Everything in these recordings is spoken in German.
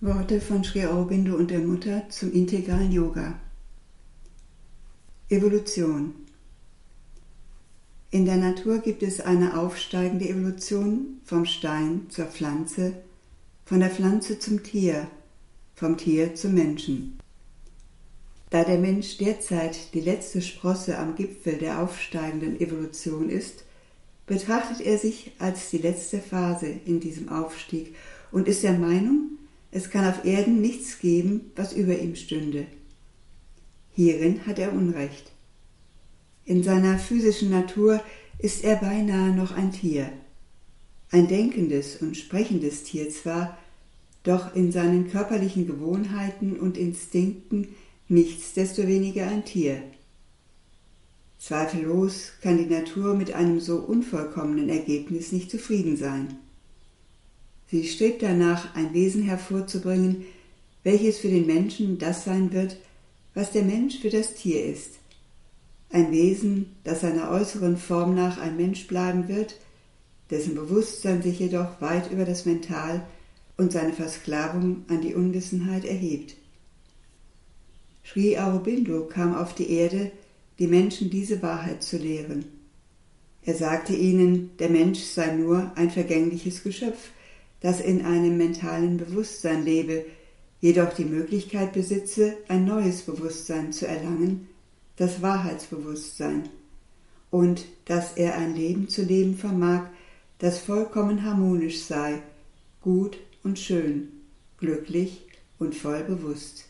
Worte von Sri Aurobindo und der Mutter zum integralen Yoga. Evolution. In der Natur gibt es eine aufsteigende Evolution vom Stein zur Pflanze, von der Pflanze zum Tier, vom Tier zum Menschen. Da der Mensch derzeit die letzte Sprosse am Gipfel der aufsteigenden Evolution ist, betrachtet er sich als die letzte Phase in diesem Aufstieg und ist der Meinung, es kann auf Erden nichts geben, was über ihm stünde. Hierin hat er Unrecht. In seiner physischen Natur ist er beinahe noch ein Tier. Ein denkendes und sprechendes Tier zwar, doch in seinen körperlichen Gewohnheiten und Instinkten nichtsdestoweniger ein Tier. Zweifellos kann die Natur mit einem so unvollkommenen Ergebnis nicht zufrieden sein. Sie strebt danach, ein Wesen hervorzubringen, welches für den Menschen das sein wird, was der Mensch für das Tier ist. Ein Wesen, das seiner äußeren Form nach ein Mensch bleiben wird, dessen Bewusstsein sich jedoch weit über das Mental und seine Versklavung an die Unwissenheit erhebt. Sri Aurobindo kam auf die Erde, die Menschen diese Wahrheit zu lehren. Er sagte ihnen, der Mensch sei nur ein vergängliches Geschöpf, das in einem mentalen Bewusstsein lebe, jedoch die Möglichkeit besitze, ein neues Bewusstsein zu erlangen, das Wahrheitsbewusstsein, und dass er ein Leben zu leben vermag, das vollkommen harmonisch sei, gut und schön, glücklich und voll bewusst.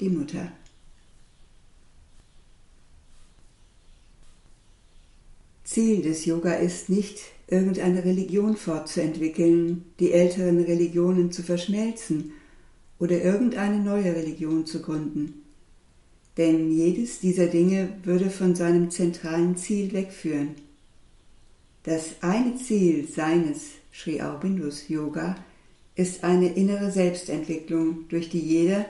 Die Mutter. Ziel des Yoga ist nicht, irgendeine Religion fortzuentwickeln, die älteren Religionen zu verschmelzen oder irgendeine neue Religion zu gründen. Denn jedes dieser Dinge würde von seinem zentralen Ziel wegführen. Das eine Ziel seines Sri Aurobindos Yoga ist eine innere Selbstentwicklung, durch die jeder,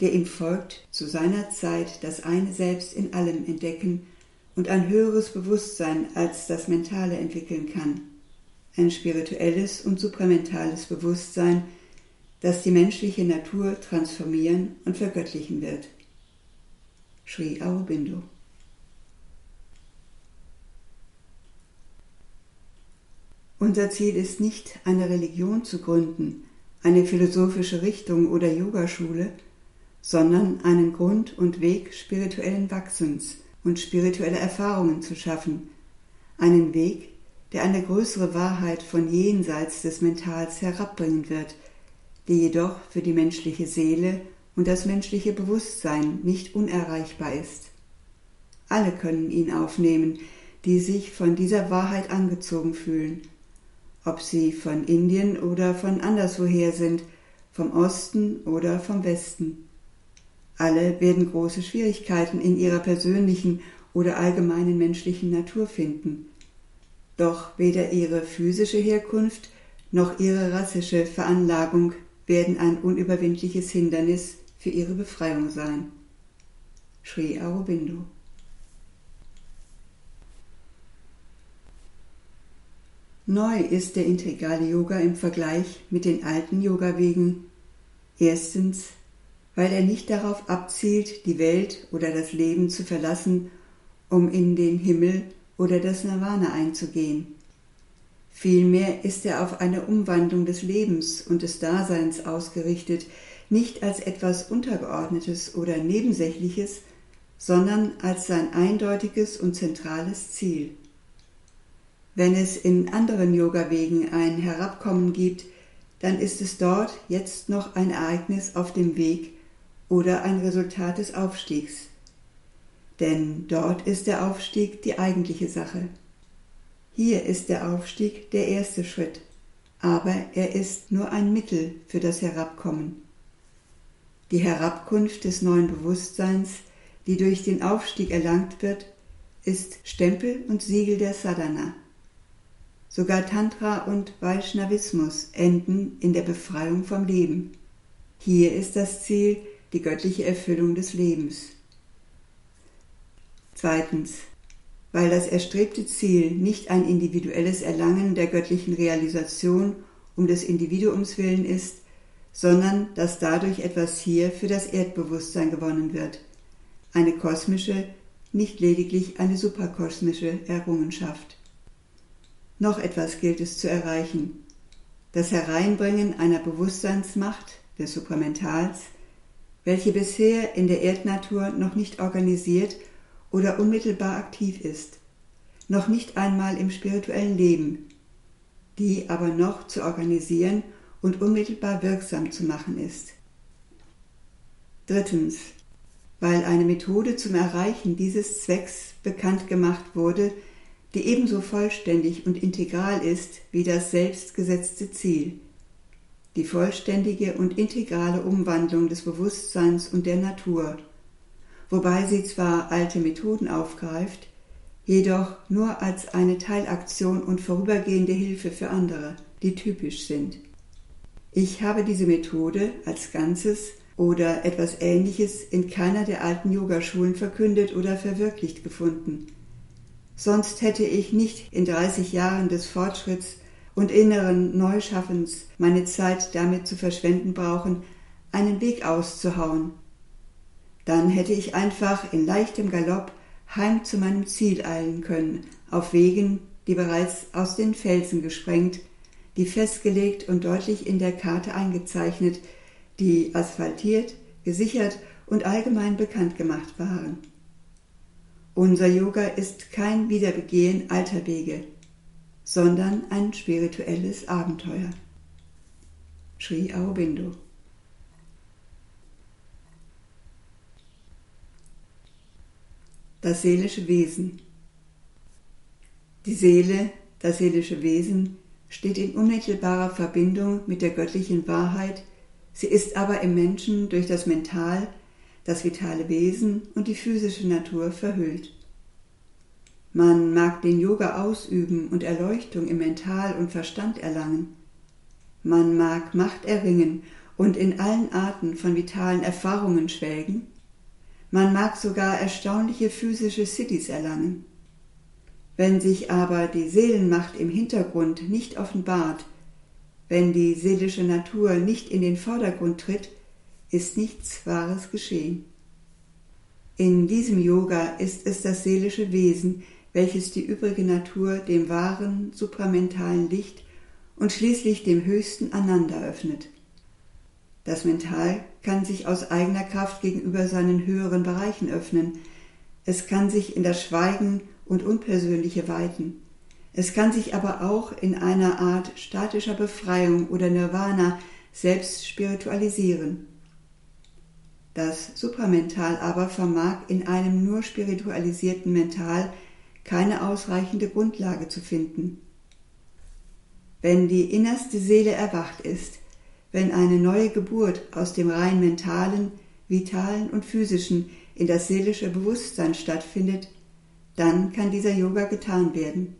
der ihm folgt, zu seiner Zeit das eine Selbst in allem entdecken und ein höheres Bewusstsein als das mentale entwickeln kann. Ein spirituelles und supramentales Bewusstsein, das die menschliche Natur transformieren und vergöttlichen wird. Sri Aurobindo Unser Ziel ist nicht, eine Religion zu gründen, eine philosophische Richtung oder Yogaschule, sondern einen Grund und Weg spirituellen Wachsens – und spirituelle Erfahrungen zu schaffen, einen Weg, der eine größere Wahrheit von jenseits des Mentals herabbringen wird, die jedoch für die menschliche Seele und das menschliche Bewusstsein nicht unerreichbar ist. Alle können ihn aufnehmen, die sich von dieser Wahrheit angezogen fühlen, ob sie von Indien oder von anderswoher sind, vom Osten oder vom Westen. Alle werden große Schwierigkeiten in ihrer persönlichen oder allgemeinen menschlichen Natur finden. Doch weder ihre physische Herkunft noch ihre rassische Veranlagung werden ein unüberwindliches Hindernis für ihre Befreiung sein. Sri Aurobindo Neu ist der integrale Yoga im Vergleich mit den alten Yoga-Wegen erstens weil er nicht darauf abzielt, die Welt oder das Leben zu verlassen, um in den Himmel oder das Nirvana einzugehen. Vielmehr ist er auf eine Umwandlung des Lebens und des Daseins ausgerichtet, nicht als etwas Untergeordnetes oder Nebensächliches, sondern als sein eindeutiges und zentrales Ziel. Wenn es in anderen Yoga-Wegen ein Herabkommen gibt, dann ist es dort jetzt noch ein Ereignis auf dem Weg, oder ein Resultat des Aufstiegs. Denn dort ist der Aufstieg die eigentliche Sache. Hier ist der Aufstieg der erste Schritt, aber er ist nur ein Mittel für das Herabkommen. Die Herabkunft des neuen Bewusstseins, die durch den Aufstieg erlangt wird, ist Stempel und Siegel der Sadhana. Sogar Tantra und Vaishnavismus enden in der Befreiung vom Leben. Hier ist das Ziel, die göttliche Erfüllung des Lebens. Zweitens, weil das erstrebte Ziel nicht ein individuelles Erlangen der göttlichen Realisation um des Individuums willen ist, sondern dass dadurch etwas hier für das Erdbewusstsein gewonnen wird. Eine kosmische, nicht lediglich eine superkosmische Errungenschaft. Noch etwas gilt es zu erreichen. Das Hereinbringen einer Bewusstseinsmacht des Supramentals, welche bisher in der Erdnatur noch nicht organisiert oder unmittelbar aktiv ist, noch nicht einmal im spirituellen Leben, die aber noch zu organisieren und unmittelbar wirksam zu machen ist. Drittens, weil eine Methode zum Erreichen dieses Zwecks bekannt gemacht wurde, die ebenso vollständig und integral ist wie das selbstgesetzte Ziel, die vollständige und integrale Umwandlung des Bewusstseins und der Natur, wobei sie zwar alte Methoden aufgreift, jedoch nur als eine Teilaktion und vorübergehende Hilfe für andere, die typisch sind. Ich habe diese Methode als Ganzes oder etwas Ähnliches in keiner der alten Yogaschulen verkündet oder verwirklicht gefunden. Sonst hätte ich nicht in 30 Jahren des Fortschritts und inneren Neuschaffens meine Zeit damit zu verschwenden brauchen, einen Weg auszuhauen. Dann hätte ich einfach in leichtem Galopp heim zu meinem Ziel eilen können, auf Wegen, die bereits aus den Felsen gesprengt, die festgelegt und deutlich in der Karte eingezeichnet, die asphaltiert, gesichert und allgemein bekannt gemacht waren. Unser Yoga ist kein Wiederbegehen alter Wege, sondern ein spirituelles Abenteuer. Sri Aurobindo Das seelische Wesen Die Seele, das seelische Wesen, steht in unmittelbarer Verbindung mit der göttlichen Wahrheit, sie ist aber im Menschen durch das Mental, das vitale Wesen und die physische Natur verhüllt. Man mag den Yoga ausüben und Erleuchtung im Mental und Verstand erlangen. Man mag Macht erringen und in allen Arten von vitalen Erfahrungen schwelgen. Man mag sogar erstaunliche physische Cities erlangen. Wenn sich aber die Seelenmacht im Hintergrund nicht offenbart, wenn die seelische Natur nicht in den Vordergrund tritt, ist nichts Wahres geschehen. In diesem Yoga ist es das seelische Wesen, welches die übrige Natur dem wahren, supramentalen Licht und schließlich dem Höchsten einander öffnet. Das Mental kann sich aus eigener Kraft gegenüber seinen höheren Bereichen öffnen, es kann sich in das Schweigen und unpersönliche weiten. Es kann sich aber auch in einer Art statischer Befreiung oder Nirvana selbst spiritualisieren. Das Supramental aber vermag in einem nur spiritualisierten Mental keine ausreichende Grundlage zu finden. Wenn die innerste Seele erwacht ist, wenn eine neue Geburt aus dem rein mentalen, vitalen und physischen in das seelische Bewusstsein stattfindet, dann kann dieser Yoga getan werden.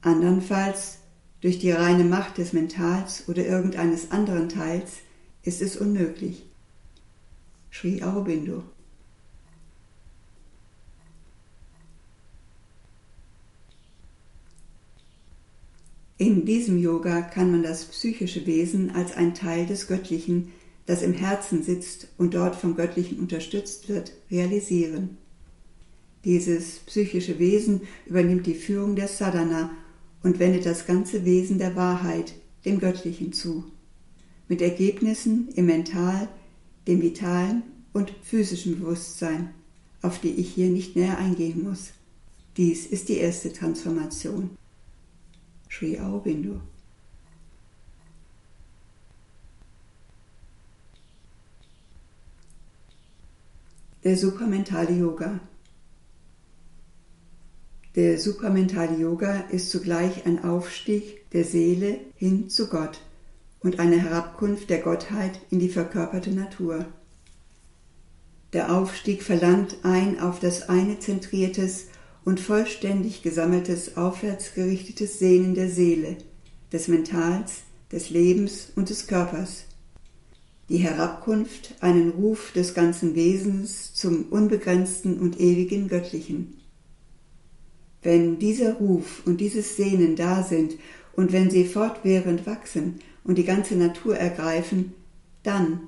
Andernfalls, durch die reine Macht des Mentals oder irgendeines anderen Teils, ist es unmöglich. Sri Aurobindo In diesem Yoga kann man das psychische Wesen als ein Teil des Göttlichen, das im Herzen sitzt und dort vom Göttlichen unterstützt wird, realisieren. Dieses psychische Wesen übernimmt die Führung der Sadhana und wendet das ganze Wesen der Wahrheit, dem Göttlichen zu, mit Ergebnissen im Mental, dem vitalen und physischen Bewusstsein, auf die ich hier nicht näher eingehen muss. Dies ist die erste Transformation. Sri Aurobindo. Der supramentale Yoga der supramentale Yoga ist zugleich ein Aufstieg der Seele hin zu Gott und eine Herabkunft der Gottheit in die verkörperte Natur. Der Aufstieg verlangt ein auf das eine zentriertes und vollständig gesammeltes aufwärtsgerichtetes Sehnen der Seele, des Mentals, des Lebens und des Körpers. Die Herabkunft einen Ruf des ganzen Wesens zum unbegrenzten und ewigen Göttlichen. Wenn dieser Ruf und dieses Sehnen da sind und wenn sie fortwährend wachsen und die ganze Natur ergreifen, dann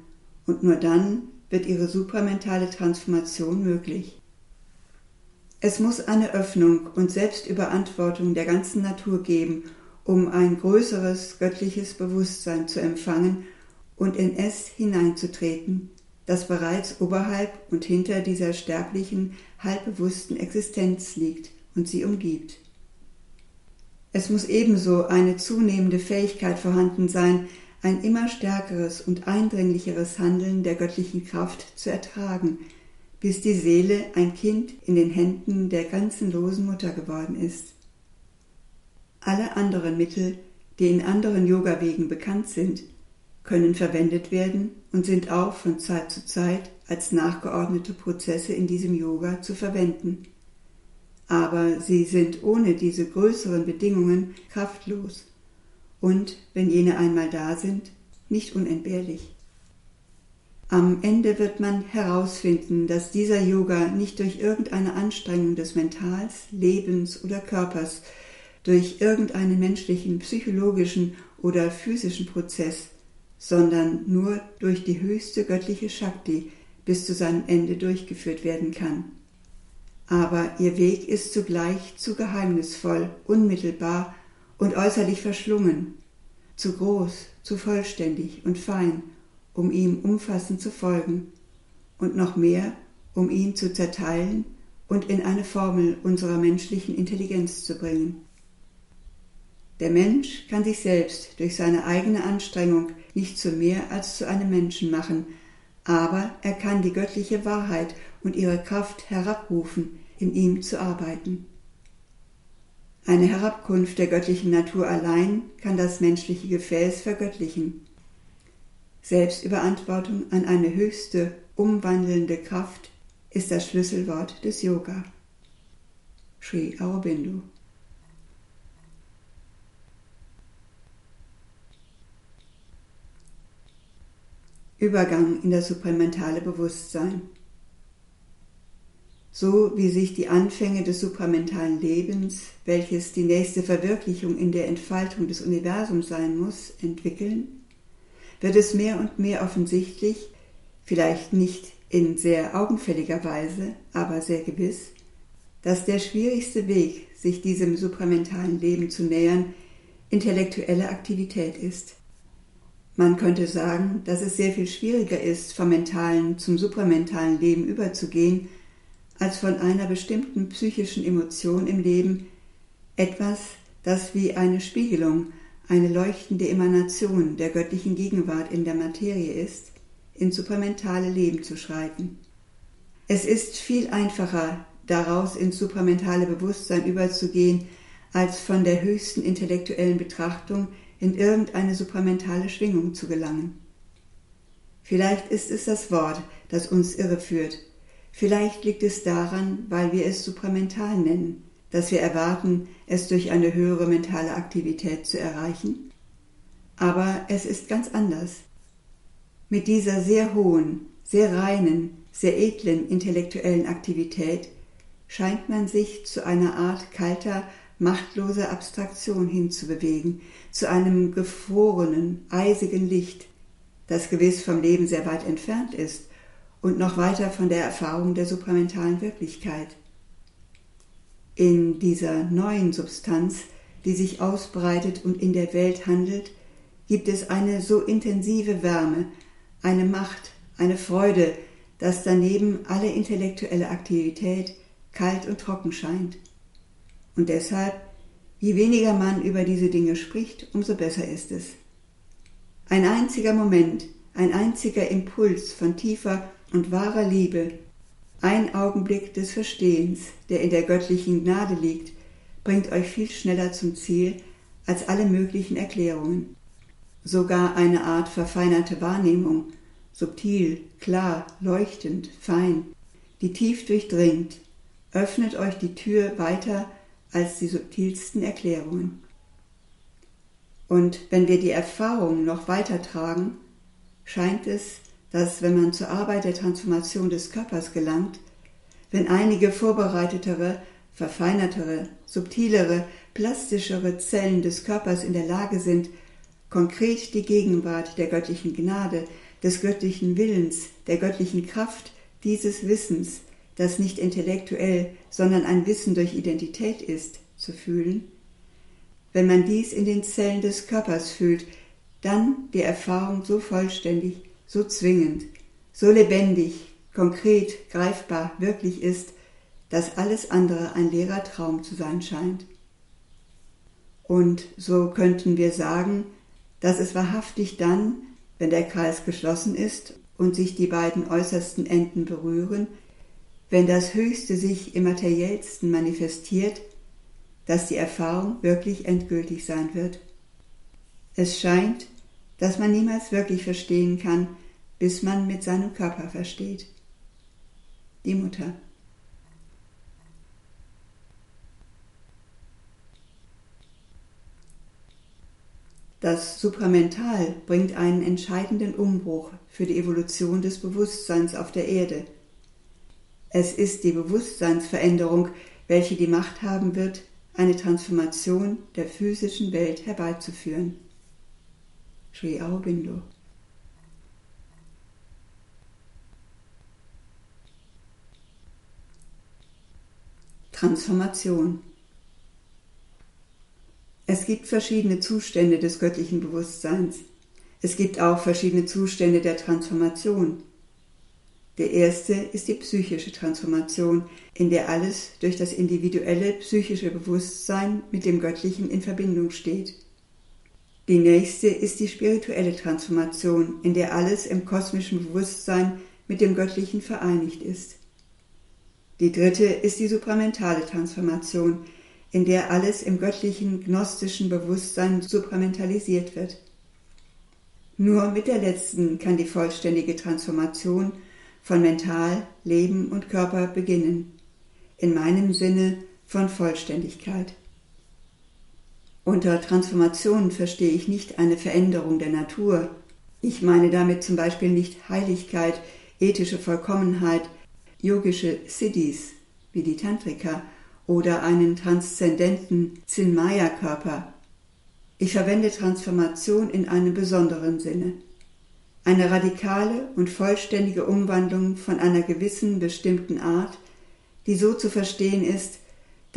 und nur dann wird ihre supramentale Transformation möglich. Es muss eine Öffnung und Selbstüberantwortung der ganzen Natur geben, um ein größeres göttliches Bewusstsein zu empfangen und in es hineinzutreten, das bereits oberhalb und hinter dieser sterblichen, halbbewussten Existenz liegt und sie umgibt. Es muss ebenso eine zunehmende Fähigkeit vorhanden sein, ein immer stärkeres und eindringlicheres Handeln der göttlichen Kraft zu ertragen, bis die Seele ein Kind in den Händen der grenzenlosen Mutter geworden ist. Alle anderen Mittel, die in anderen Yoga-Wegen bekannt sind, können verwendet werden und sind auch von Zeit zu Zeit als nachgeordnete Prozesse in diesem Yoga zu verwenden. Aber sie sind ohne diese größeren Bedingungen kraftlos und, wenn jene einmal da sind, nicht unentbehrlich. Am Ende wird man herausfinden, dass dieser Yoga nicht durch irgendeine Anstrengung des Mentals, Lebens oder Körpers, durch irgendeinen menschlichen, psychologischen oder physischen Prozess, sondern nur durch die höchste göttliche Shakti bis zu seinem Ende durchgeführt werden kann. Aber ihr Weg ist zugleich zu geheimnisvoll, unmittelbar und äußerlich verschlungen, zu groß, zu vollständig und fein, um ihm umfassend zu folgen, und noch mehr, um ihn zu zerteilen und in eine Formel unserer menschlichen Intelligenz zu bringen. Der Mensch kann sich selbst durch seine eigene Anstrengung nicht zu mehr als zu einem Menschen machen, aber er kann die göttliche Wahrheit und ihre Kraft herabrufen, in ihm zu arbeiten. Eine Herabkunft der göttlichen Natur allein kann das menschliche Gefäß vergöttlichen. Selbstüberantwortung an eine höchste, umwandelnde Kraft ist das Schlüsselwort des Yoga. Sri Aurobindo Übergang in das supramentale Bewusstsein so wie sich die Anfänge des supramentalen Lebens, welches die nächste Verwirklichung in der Entfaltung des Universums sein muss, entwickeln, wird es mehr und mehr offensichtlich, vielleicht nicht in sehr augenfälliger Weise, aber sehr gewiss, dass der schwierigste Weg, sich diesem supramentalen Leben zu nähern, intellektuelle Aktivität ist. Man könnte sagen, dass es sehr viel schwieriger ist, vom mentalen zum supramentalen Leben überzugehen, als von einer bestimmten psychischen Emotion im Leben, etwas, das wie eine Spiegelung, eine leuchtende Emanation der göttlichen Gegenwart in der Materie ist, ins supramentale Leben zu schreiten. Es ist viel einfacher, daraus ins supramentale Bewusstsein überzugehen, als von der höchsten intellektuellen Betrachtung in irgendeine supramentale Schwingung zu gelangen. Vielleicht ist es das Wort, das uns irreführt, Vielleicht liegt es daran, weil wir es supramental nennen, dass wir erwarten, es durch eine höhere mentale Aktivität zu erreichen. Aber es ist ganz anders. Mit dieser sehr hohen, sehr reinen, sehr edlen intellektuellen Aktivität scheint man sich zu einer Art kalter, machtloser Abstraktion hinzubewegen, zu einem gefrorenen, eisigen Licht, das gewiss vom Leben sehr weit entfernt ist und noch weiter von der Erfahrung der supramentalen Wirklichkeit. In dieser neuen Substanz, die sich ausbreitet und in der Welt handelt, gibt es eine so intensive Wärme, eine Macht, eine Freude, dass daneben alle intellektuelle Aktivität kalt und trocken scheint. Und deshalb, je weniger man über diese Dinge spricht, umso besser ist es. Ein einziger Moment, ein einziger Impuls von tiefer und wahrer Liebe, ein Augenblick des Verstehens, der in der göttlichen Gnade liegt, bringt euch viel schneller zum Ziel als alle möglichen Erklärungen. Sogar eine Art verfeinerte Wahrnehmung, subtil, klar, leuchtend, fein, die tief durchdringt, öffnet euch die Tür weiter als die subtilsten Erklärungen. Und wenn wir die Erfahrung noch weiter tragen, scheint es, dass, wenn man zur Arbeit der Transformation des Körpers gelangt, wenn einige vorbereitetere, verfeinertere, subtilere, plastischere Zellen des Körpers in der Lage sind, konkret die Gegenwart der göttlichen Gnade, des göttlichen Willens, der göttlichen Kraft dieses Wissens, das nicht intellektuell, sondern ein Wissen durch Identität ist, zu fühlen, wenn man dies in den Zellen des Körpers fühlt, dann die Erfahrung so vollständig, so zwingend, so lebendig, konkret, greifbar, wirklich ist, dass alles andere ein leerer Traum zu sein scheint. Und so könnten wir sagen, dass es wahrhaftig dann, wenn der Kreis geschlossen ist und sich die beiden äußersten Enden berühren, wenn das Höchste sich im Materiellsten manifestiert, dass die Erfahrung wirklich endgültig sein wird. Es scheint, dass man niemals wirklich verstehen kann, bis man mit seinem Körper versteht. Die Mutter. Das Supramental bringt einen entscheidenden Umbruch für die Evolution des Bewusstseins auf der Erde. Es ist die Bewusstseinsveränderung, welche die Macht haben wird, eine Transformation der physischen Welt herbeizuführen. Sri Aurobindo Transformation Es gibt verschiedene Zustände des göttlichen Bewusstseins. Es gibt auch verschiedene Zustände der Transformation. Der erste ist die psychische Transformation, in der alles durch das individuelle psychische Bewusstsein mit dem Göttlichen in Verbindung steht. Die nächste ist die spirituelle Transformation, in der alles im kosmischen Bewusstsein mit dem Göttlichen vereinigt ist. Die dritte ist die supramentale Transformation, in der alles im göttlichen gnostischen Bewusstsein supramentalisiert wird. Nur mit der letzten kann die vollständige Transformation von Mental, Leben und Körper beginnen. In meinem Sinne von Vollständigkeit. Unter Transformation verstehe ich nicht eine Veränderung der Natur. Ich meine damit zum Beispiel nicht Heiligkeit, ethische Vollkommenheit, yogische Siddhis, wie die Tantrika, oder einen transzendenten Zinmaya-Körper. Ich verwende Transformation in einem besonderen Sinne eine radikale und vollständige Umwandlung von einer gewissen bestimmten Art, die so zu verstehen ist,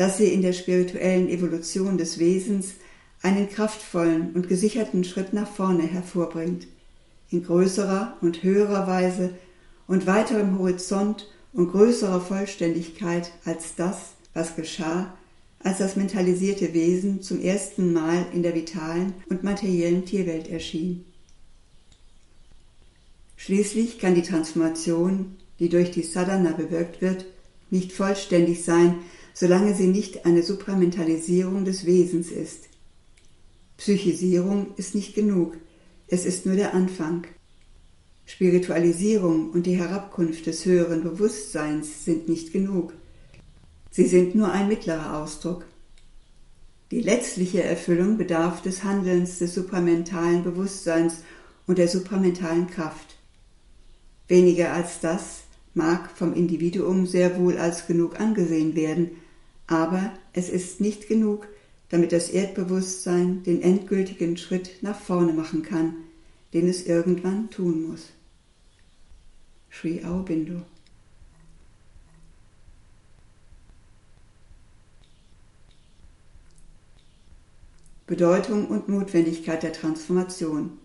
dass sie in der spirituellen Evolution des Wesens einen kraftvollen und gesicherten Schritt nach vorne hervorbringt, in größerer und höherer Weise und weiterem Horizont und größerer Vollständigkeit als das, was geschah, als das mentalisierte Wesen zum ersten Mal in der vitalen und materiellen Tierwelt erschien. Schließlich kann die Transformation, die durch die Sadhana bewirkt wird, nicht vollständig sein, solange sie nicht eine Supramentalisierung des Wesens ist. Psychisierung ist nicht genug, es ist nur der Anfang. Spiritualisierung und die Herabkunft des höheren Bewusstseins sind nicht genug. Sie sind nur ein mittlerer Ausdruck. Die letztliche Erfüllung bedarf des Handelns des supramentalen Bewusstseins und der supramentalen Kraft. Weniger als das mag vom Individuum sehr wohl als genug angesehen werden, aber es ist nicht genug, damit das Erdbewusstsein den endgültigen Schritt nach vorne machen kann, den es irgendwann tun muss. Sri Aurobindo Bedeutung und Notwendigkeit der Transformation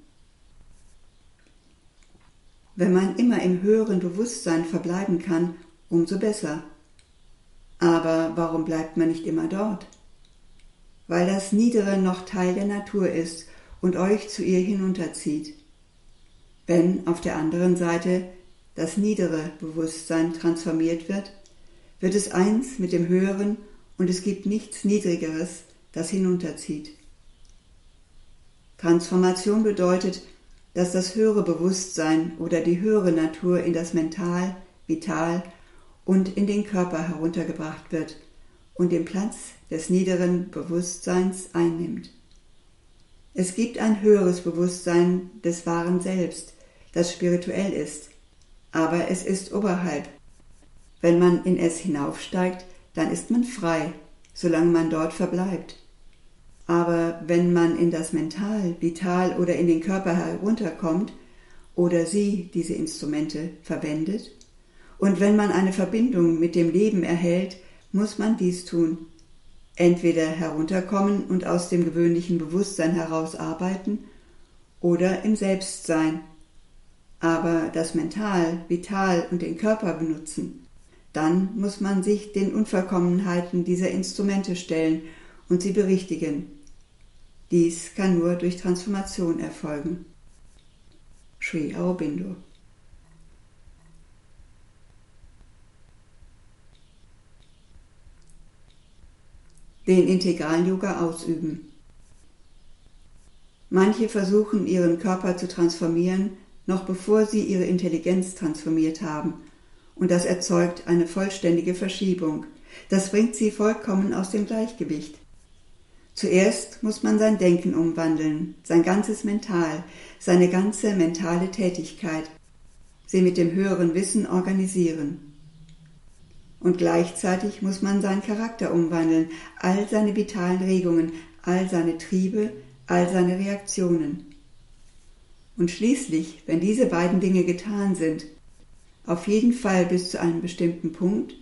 wenn man immer im höheren Bewusstsein verbleiben kann, umso besser. Aber warum bleibt man nicht immer dort? Weil das Niedere noch Teil der Natur ist und euch zu ihr hinunterzieht. Wenn auf der anderen Seite das niedere Bewusstsein transformiert wird, wird es eins mit dem Höheren und es gibt nichts Niedrigeres, das hinunterzieht. Transformation bedeutet, dass das höhere Bewusstsein oder die höhere Natur in das Mental, Vital und in den Körper heruntergebracht wird und den Platz des niederen Bewusstseins einnimmt. Es gibt ein höheres Bewusstsein des wahren Selbst, das spirituell ist, aber es ist oberhalb. Wenn man in es hinaufsteigt, dann ist man frei, solange man dort verbleibt. Aber wenn man in das Mental, Vital oder in den Körper herunterkommt oder sie diese Instrumente verwendet, und wenn man eine Verbindung mit dem Leben erhält, muss man dies tun. Entweder herunterkommen und aus dem gewöhnlichen Bewusstsein heraus arbeiten oder im Selbstsein, aber das Mental, Vital und den Körper benutzen. Dann muss man sich den Unvollkommenheiten dieser Instrumente stellen und sie berichtigen. Dies kann nur durch Transformation erfolgen. Sri Aurobindo den Integral-Yoga ausüben. Manche versuchen ihren Körper zu transformieren, noch bevor sie ihre Intelligenz transformiert haben, und das erzeugt eine vollständige Verschiebung. Das bringt sie vollkommen aus dem Gleichgewicht. Zuerst muss man sein Denken umwandeln, sein ganzes Mental, seine ganze mentale Tätigkeit, sie mit dem höheren Wissen organisieren. Und gleichzeitig muss man seinen Charakter umwandeln, all seine vitalen Regungen, all seine Triebe, all seine Reaktionen. Und schließlich, wenn diese beiden Dinge getan sind, auf jeden Fall bis zu einem bestimmten Punkt,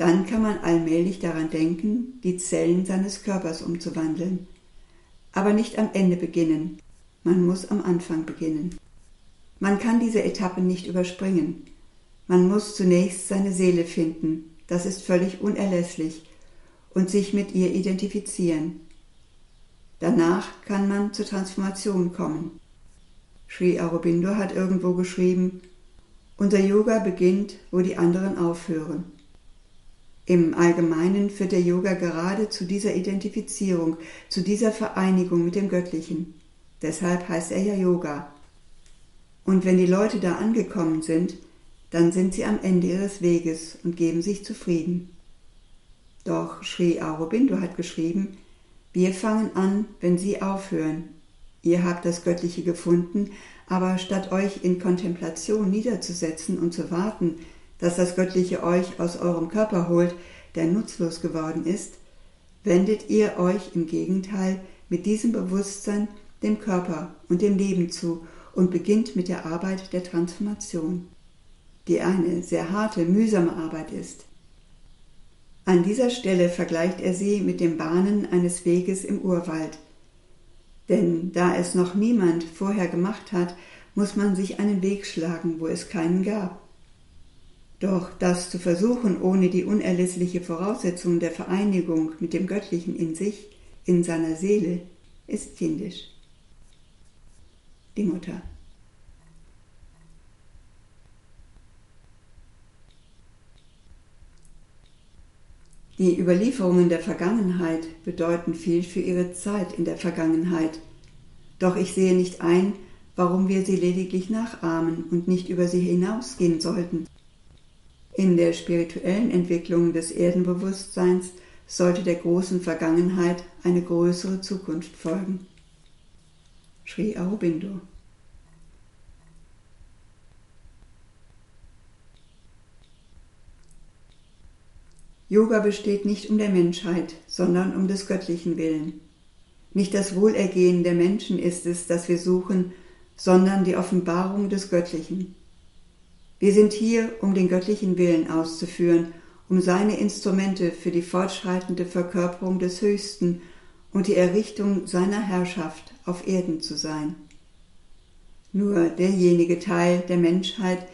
dann kann man allmählich daran denken, die Zellen seines Körpers umzuwandeln. Aber nicht am Ende beginnen, man muss am Anfang beginnen. Man kann diese Etappen nicht überspringen. Man muss zunächst seine Seele finden, das ist völlig unerlässlich, und sich mit ihr identifizieren. Danach kann man zur Transformation kommen. Sri Aurobindo hat irgendwo geschrieben, unser Yoga beginnt, wo die anderen aufhören. Im Allgemeinen führt der Yoga gerade zu dieser Identifizierung, zu dieser Vereinigung mit dem Göttlichen. Deshalb heißt er ja Yoga. Und wenn die Leute da angekommen sind, dann sind sie am Ende ihres Weges und geben sich zufrieden. Doch Sri Aurobindo hat geschrieben, wir fangen an, wenn sie aufhören. Ihr habt das Göttliche gefunden, aber statt euch in Kontemplation niederzusetzen und zu warten, dass das Göttliche euch aus eurem Körper holt, der nutzlos geworden ist, wendet ihr euch im Gegenteil mit diesem Bewusstsein dem Körper und dem Leben zu und beginnt mit der Arbeit der Transformation die eine sehr harte, mühsame Arbeit ist. An dieser Stelle vergleicht er sie mit dem Bahnen eines Weges im Urwald. Denn da es noch niemand vorher gemacht hat, muss man sich einen Weg schlagen, wo es keinen gab. Doch das zu versuchen ohne die unerlässliche Voraussetzung der Vereinigung mit dem Göttlichen in sich, in seiner Seele, ist kindisch. Die Mutter. Die Überlieferungen der Vergangenheit bedeuten viel für ihre Zeit in der Vergangenheit. Doch ich sehe nicht ein, warum wir sie lediglich nachahmen und nicht über sie hinausgehen sollten. In der spirituellen Entwicklung des Erdenbewusstseins sollte der großen Vergangenheit eine größere Zukunft folgen. Sri Aurobindo Yoga besteht nicht um der Menschheit, sondern um des göttlichen Willen. Nicht das Wohlergehen der Menschen ist es, das wir suchen, sondern die Offenbarung des Göttlichen. Wir sind hier, um den göttlichen Willen auszuführen, um seine Instrumente für die fortschreitende Verkörperung des Höchsten und die Errichtung seiner Herrschaft auf Erden zu sein. Nur derjenige Teil der Menschheit,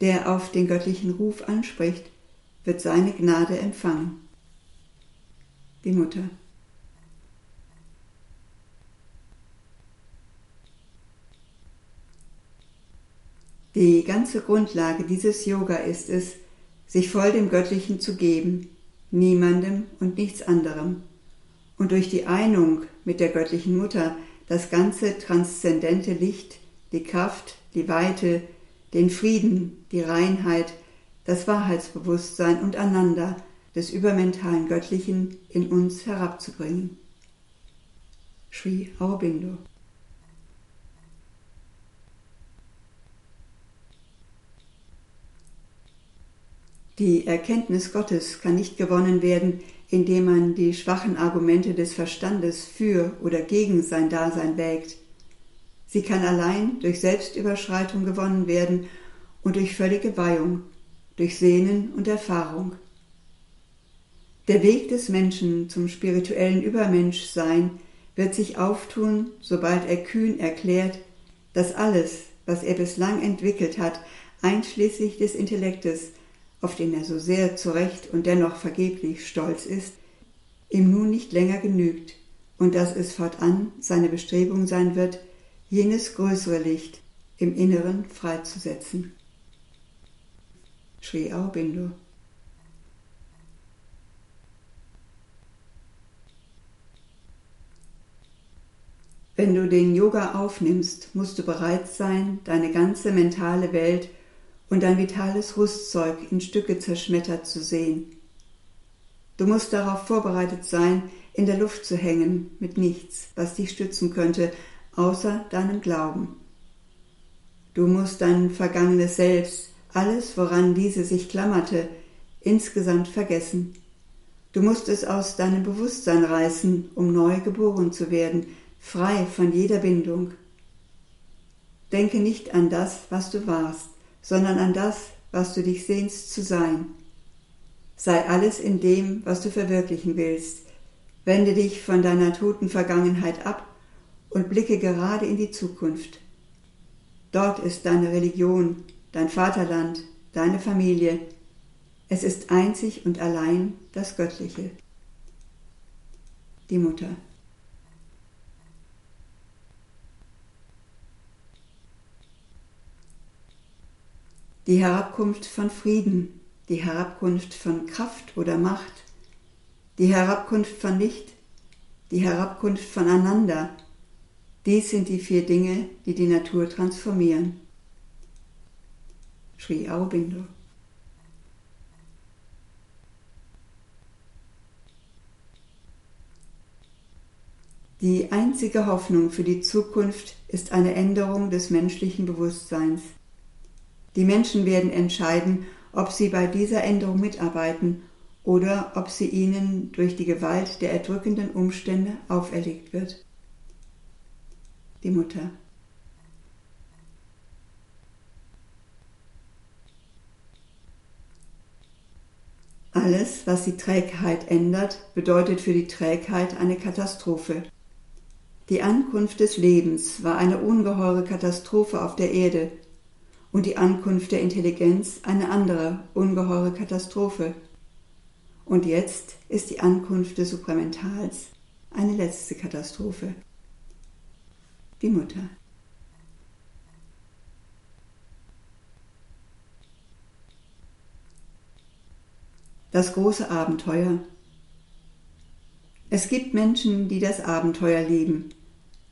der auf den göttlichen Ruf anspricht, wird seine Gnade empfangen. Die Mutter. Die ganze Grundlage dieses Yoga ist es, sich voll dem Göttlichen zu geben, niemandem und nichts anderem, und durch die Einung mit der göttlichen Mutter das ganze transzendente Licht, die Kraft, die Weite, den Frieden, die Reinheit, das Wahrheitsbewusstsein und Ananda des übermentalen Göttlichen in uns herabzubringen. Sri Aurobindo Die Erkenntnis Gottes kann nicht gewonnen werden, indem man die schwachen Argumente des Verstandes für oder gegen sein Dasein wägt. Sie kann allein durch Selbstüberschreitung gewonnen werden und durch völlige Weihung, durch Sehnen und Erfahrung. Der Weg des Menschen zum spirituellen Übermenschsein wird sich auftun, sobald er kühn erklärt, dass alles, was er bislang entwickelt hat, einschließlich des Intellektes, auf den er so sehr zu Recht und dennoch vergeblich stolz ist, ihm nun nicht länger genügt und dass es fortan seine Bestrebung sein wird, jenes größere Licht im Inneren freizusetzen. Sri Aurobindo Wenn du den Yoga aufnimmst, musst du bereit sein, deine ganze mentale Welt und dein vitales Rüstzeug in Stücke zerschmettert zu sehen. Du musst darauf vorbereitet sein, in der Luft zu hängen mit nichts, was dich stützen könnte, außer deinem Glauben. Du musst dein vergangenes Selbst, alles, woran diese sich klammerte, insgesamt vergessen. Du musst es aus deinem Bewusstsein reißen, um neu geboren zu werden, frei von jeder Bindung. Denke nicht an das, was du warst, sondern an das, was du dich sehnst zu sein. Sei alles in dem, was du verwirklichen willst. Wende dich von deiner toten Vergangenheit ab und blicke gerade in die Zukunft. Dort ist deine Religion, dein Vaterland, deine Familie. Es ist einzig und allein das Göttliche. Die Mutter. Die Herabkunft von Frieden, die Herabkunft von Kraft oder Macht, die Herabkunft von Licht, die Herabkunft voneinander. Dies sind die vier Dinge, die die Natur transformieren. Sri Aurobindo. Die einzige Hoffnung für die Zukunft ist eine Änderung des menschlichen Bewusstseins. Die Menschen werden entscheiden, ob sie bei dieser Änderung mitarbeiten oder ob sie ihnen durch die Gewalt der erdrückenden Umstände auferlegt wird. Die Mutter. Alles, was die Trägheit ändert, bedeutet für die Trägheit eine Katastrophe. Die Ankunft des Lebens war eine ungeheure Katastrophe auf der Erde, und die Ankunft der Intelligenz eine andere, ungeheure Katastrophe. Und jetzt ist die Ankunft des Supramentals eine letzte Katastrophe. Die Mutter. Das große Abenteuer. Es gibt Menschen, die das Abenteuer lieben.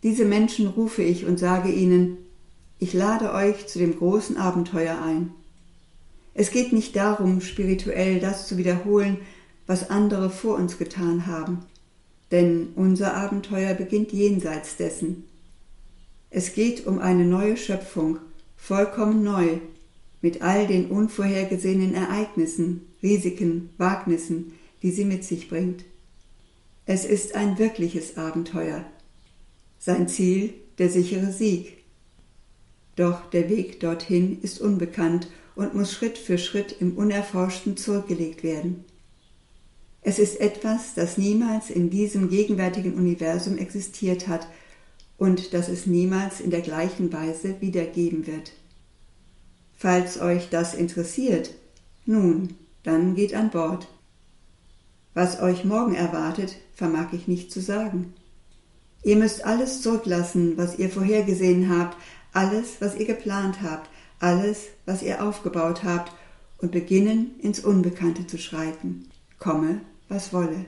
Diese Menschen rufe ich und sage ihnen, ich lade euch zu dem großen Abenteuer ein. Es geht nicht darum, spirituell das zu wiederholen, was andere vor uns getan haben, denn unser Abenteuer beginnt jenseits dessen. Es geht um eine neue Schöpfung, vollkommen neu, mit all den unvorhergesehenen Ereignissen, Risiken, Wagnissen, die sie mit sich bringt. Es ist ein wirkliches Abenteuer. Sein Ziel der sichere Sieg. Doch der Weg dorthin ist unbekannt und muss Schritt für Schritt im Unerforschten zurückgelegt werden. Es ist etwas, das niemals in diesem gegenwärtigen Universum existiert hat und das es niemals in der gleichen Weise wiedergeben wird. Falls euch das interessiert, nun, dann geht an Bord. Was euch morgen erwartet, vermag ich nicht zu sagen. Ihr müsst alles zurücklassen, was ihr vorhergesehen habt, alles, was ihr geplant habt, alles, was ihr aufgebaut habt, und beginnen ins Unbekannte zu schreiten, komme, was wolle.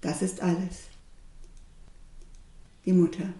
Das ist alles. Die Mutter.